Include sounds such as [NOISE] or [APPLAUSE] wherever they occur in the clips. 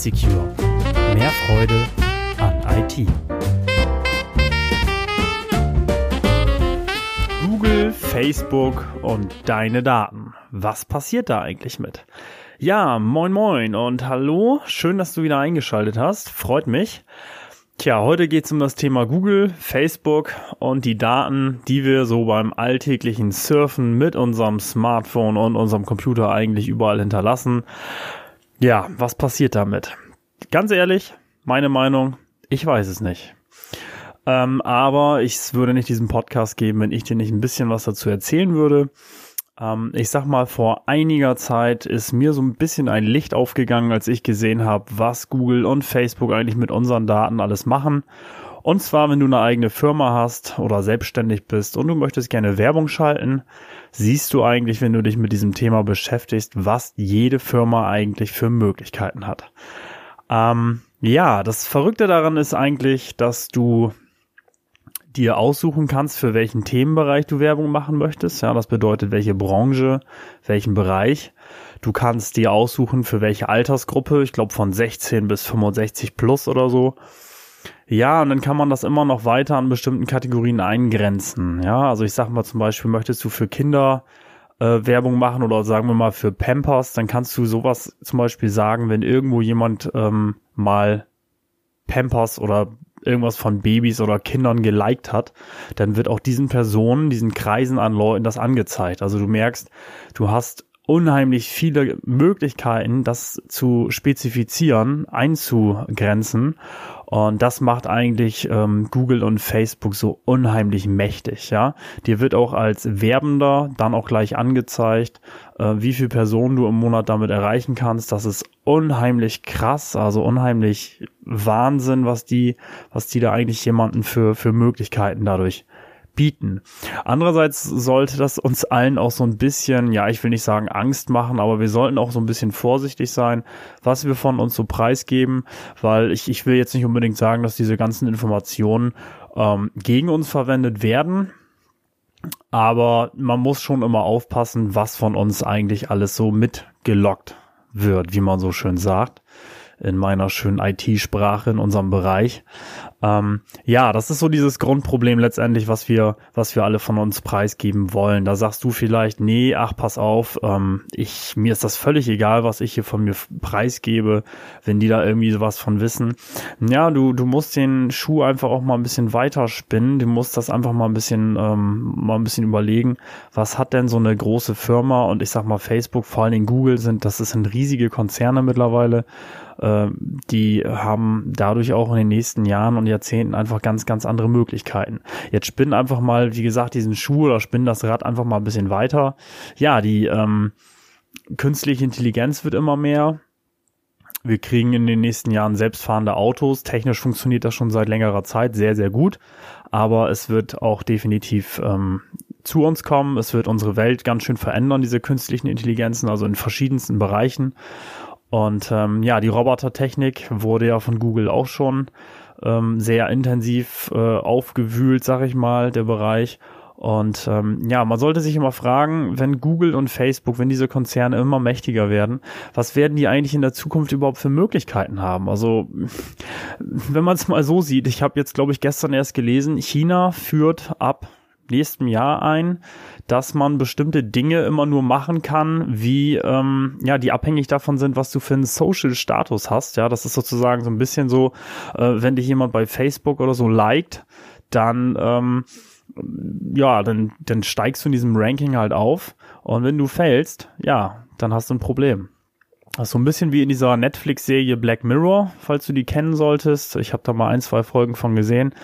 Secure. Mehr Freude an IT. Google, Facebook und deine Daten. Was passiert da eigentlich mit? Ja, moin moin und hallo. Schön, dass du wieder eingeschaltet hast. Freut mich. Tja, heute geht's um das Thema Google, Facebook und die Daten, die wir so beim alltäglichen Surfen mit unserem Smartphone und unserem Computer eigentlich überall hinterlassen. Ja, was passiert damit? Ganz ehrlich, meine Meinung, ich weiß es nicht. Ähm, aber ich würde nicht diesen Podcast geben, wenn ich dir nicht ein bisschen was dazu erzählen würde. Ähm, ich sag mal, vor einiger Zeit ist mir so ein bisschen ein Licht aufgegangen, als ich gesehen habe, was Google und Facebook eigentlich mit unseren Daten alles machen. Und zwar, wenn du eine eigene Firma hast oder selbstständig bist und du möchtest gerne Werbung schalten, siehst du eigentlich, wenn du dich mit diesem Thema beschäftigst, was jede Firma eigentlich für Möglichkeiten hat. Ähm, ja, das Verrückte daran ist eigentlich, dass du dir aussuchen kannst, für welchen Themenbereich du Werbung machen möchtest. Ja, das bedeutet, welche Branche, welchen Bereich. Du kannst dir aussuchen, für welche Altersgruppe. Ich glaube, von 16 bis 65 plus oder so. Ja, und dann kann man das immer noch weiter an bestimmten Kategorien eingrenzen. Ja, also ich sag mal zum Beispiel, möchtest du für Kinder äh, Werbung machen oder sagen wir mal für Pampers, dann kannst du sowas zum Beispiel sagen, wenn irgendwo jemand ähm, mal Pampers oder irgendwas von Babys oder Kindern geliked hat, dann wird auch diesen Personen, diesen Kreisen an Leuten das angezeigt. Also du merkst, du hast unheimlich viele Möglichkeiten, das zu spezifizieren, einzugrenzen. Und das macht eigentlich ähm, Google und Facebook so unheimlich mächtig, ja. Dir wird auch als Werbender dann auch gleich angezeigt, äh, wie viel Personen du im Monat damit erreichen kannst. Das ist unheimlich krass, also unheimlich Wahnsinn, was die, was die da eigentlich jemanden für, für Möglichkeiten dadurch bieten. Andererseits sollte das uns allen auch so ein bisschen, ja, ich will nicht sagen Angst machen, aber wir sollten auch so ein bisschen vorsichtig sein, was wir von uns so preisgeben, weil ich, ich will jetzt nicht unbedingt sagen, dass diese ganzen Informationen ähm, gegen uns verwendet werden. Aber man muss schon immer aufpassen, was von uns eigentlich alles so mitgelockt wird, wie man so schön sagt in meiner schönen IT-Sprache in unserem Bereich. Ähm, ja, das ist so dieses Grundproblem letztendlich, was wir, was wir alle von uns preisgeben wollen. Da sagst du vielleicht, nee, ach, pass auf, ähm, ich, mir ist das völlig egal, was ich hier von mir preisgebe, wenn die da irgendwie sowas von wissen. Ja, du, du musst den Schuh einfach auch mal ein bisschen weiter spinnen. Du musst das einfach mal ein bisschen, ähm, mal ein bisschen überlegen, was hat denn so eine große Firma und ich sag mal Facebook, vor allen Dingen Google sind, das sind riesige Konzerne mittlerweile die haben dadurch auch in den nächsten Jahren und Jahrzehnten einfach ganz, ganz andere Möglichkeiten. Jetzt spinnen einfach mal, wie gesagt, diesen Schuh oder spinnen das Rad einfach mal ein bisschen weiter. Ja, die ähm, künstliche Intelligenz wird immer mehr. Wir kriegen in den nächsten Jahren selbstfahrende Autos. Technisch funktioniert das schon seit längerer Zeit sehr, sehr gut. Aber es wird auch definitiv ähm, zu uns kommen. Es wird unsere Welt ganz schön verändern, diese künstlichen Intelligenzen, also in verschiedensten Bereichen. Und ähm, ja, die Robotertechnik wurde ja von Google auch schon ähm, sehr intensiv äh, aufgewühlt, sag ich mal, der Bereich. Und ähm, ja, man sollte sich immer fragen, wenn Google und Facebook, wenn diese Konzerne immer mächtiger werden, was werden die eigentlich in der Zukunft überhaupt für Möglichkeiten haben? Also [LAUGHS] wenn man es mal so sieht, ich habe jetzt, glaube ich, gestern erst gelesen, China führt ab nächsten Jahr ein, dass man bestimmte Dinge immer nur machen kann, wie ähm, ja, die abhängig davon sind, was du für einen Social Status hast. Ja, das ist sozusagen so ein bisschen so, äh, wenn dich jemand bei Facebook oder so liked, dann ähm, ja, dann, dann steigst du in diesem Ranking halt auf. Und wenn du fällst, ja, dann hast du ein Problem. Das ist so ein bisschen wie in dieser Netflix-Serie Black Mirror, falls du die kennen solltest. Ich habe da mal ein, zwei Folgen von gesehen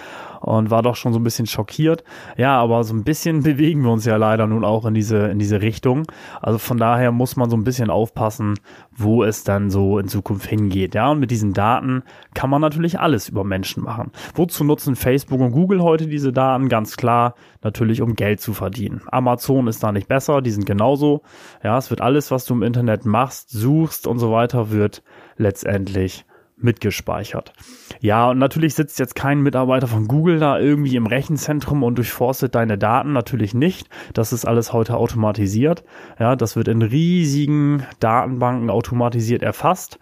und war doch schon so ein bisschen schockiert. Ja, aber so ein bisschen [LAUGHS] bewegen wir uns ja leider nun auch in diese, in diese Richtung. Also von daher muss man so ein bisschen aufpassen, wo es dann so in Zukunft hingeht. Ja, und mit diesen Daten kann man natürlich alles über Menschen machen. Wozu nutzen Facebook und Google heute diese Daten? Ganz klar, natürlich um Geld zu verdienen. Amazon ist da nicht besser, die sind genauso. Ja, es wird alles, was du im Internet machst, suchst und so weiter, wird letztendlich mitgespeichert. Ja, und natürlich sitzt jetzt kein Mitarbeiter von Google da irgendwie im Rechenzentrum und durchforstet deine Daten, natürlich nicht. Das ist alles heute automatisiert. Ja, das wird in riesigen Datenbanken automatisiert erfasst.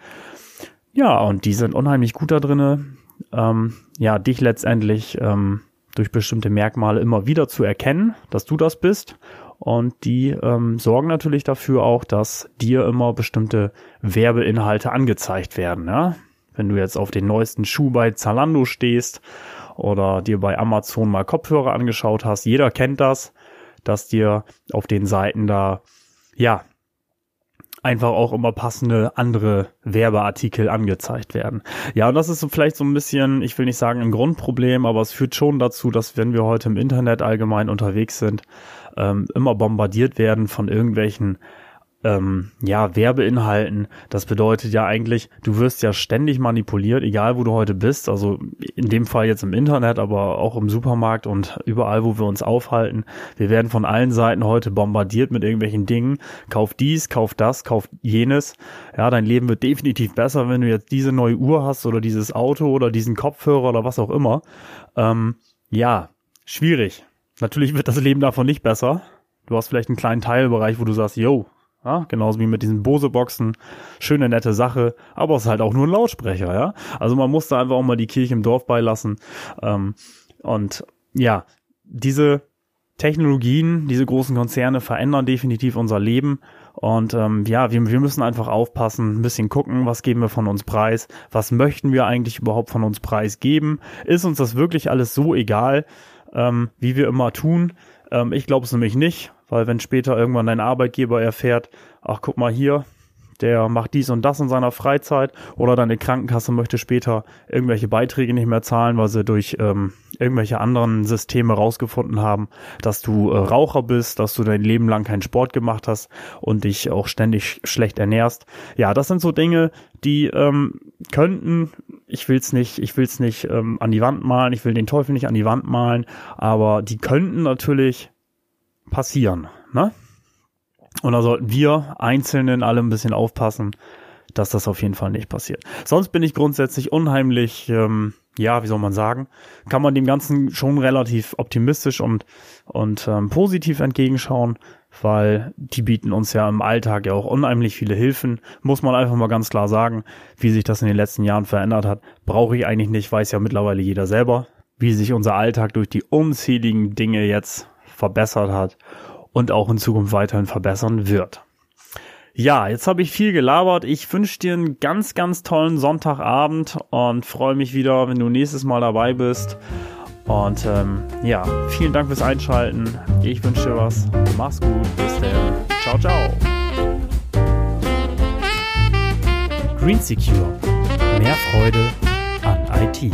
Ja, und die sind unheimlich gut da drinne, ähm, ja, dich letztendlich ähm, durch bestimmte Merkmale immer wieder zu erkennen, dass du das bist. Und die ähm, sorgen natürlich dafür auch, dass dir immer bestimmte Werbeinhalte angezeigt werden. Ja? Wenn du jetzt auf den neuesten Schuh bei Zalando stehst oder dir bei Amazon mal Kopfhörer angeschaut hast, jeder kennt das, dass dir auf den Seiten da, ja, einfach auch immer passende andere Werbeartikel angezeigt werden. Ja, und das ist so vielleicht so ein bisschen, ich will nicht sagen ein Grundproblem, aber es führt schon dazu, dass wenn wir heute im Internet allgemein unterwegs sind, ähm, immer bombardiert werden von irgendwelchen ähm, ja, Werbeinhalten. Das bedeutet ja eigentlich, du wirst ja ständig manipuliert, egal wo du heute bist. Also in dem Fall jetzt im Internet, aber auch im Supermarkt und überall, wo wir uns aufhalten. Wir werden von allen Seiten heute bombardiert mit irgendwelchen Dingen. Kauf dies, kauf das, kauf jenes. Ja, dein Leben wird definitiv besser, wenn du jetzt diese neue Uhr hast oder dieses Auto oder diesen Kopfhörer oder was auch immer. Ähm, ja, schwierig. Natürlich wird das Leben davon nicht besser. Du hast vielleicht einen kleinen Teilbereich, wo du sagst, yo, ja, genauso wie mit diesen Bose-Boxen. Schöne, nette Sache, aber es ist halt auch nur ein Lautsprecher, ja. Also man muss da einfach auch mal die Kirche im Dorf beilassen. Ähm, und ja, diese Technologien, diese großen Konzerne verändern definitiv unser Leben. Und ähm, ja, wir, wir müssen einfach aufpassen, ein bisschen gucken, was geben wir von uns preis, was möchten wir eigentlich überhaupt von uns preisgeben. Ist uns das wirklich alles so egal, ähm, wie wir immer tun? Ähm, ich glaube es nämlich nicht. Weil wenn später irgendwann dein Arbeitgeber erfährt, ach guck mal hier, der macht dies und das in seiner Freizeit oder deine Krankenkasse möchte später irgendwelche Beiträge nicht mehr zahlen, weil sie durch ähm, irgendwelche anderen Systeme rausgefunden haben, dass du äh, Raucher bist, dass du dein Leben lang keinen Sport gemacht hast und dich auch ständig schlecht ernährst. Ja, das sind so Dinge, die ähm, könnten, ich will's nicht, ich will's nicht ähm, an die Wand malen, ich will den Teufel nicht an die Wand malen, aber die könnten natürlich passieren. Ne? Und da sollten wir Einzelnen alle ein bisschen aufpassen, dass das auf jeden Fall nicht passiert. Sonst bin ich grundsätzlich unheimlich, ähm, ja, wie soll man sagen, kann man dem Ganzen schon relativ optimistisch und, und ähm, positiv entgegenschauen, weil die bieten uns ja im Alltag ja auch unheimlich viele Hilfen. Muss man einfach mal ganz klar sagen, wie sich das in den letzten Jahren verändert hat, brauche ich eigentlich nicht, weiß ja mittlerweile jeder selber, wie sich unser Alltag durch die unzähligen Dinge jetzt verbessert hat und auch in Zukunft weiterhin verbessern wird. Ja, jetzt habe ich viel gelabert. Ich wünsche dir einen ganz, ganz tollen Sonntagabend und freue mich wieder, wenn du nächstes Mal dabei bist. Und ähm, ja, vielen Dank fürs Einschalten. Ich wünsche dir was. Mach's gut. Bis dann. Ciao, ciao. Green Secure. Mehr Freude an IT.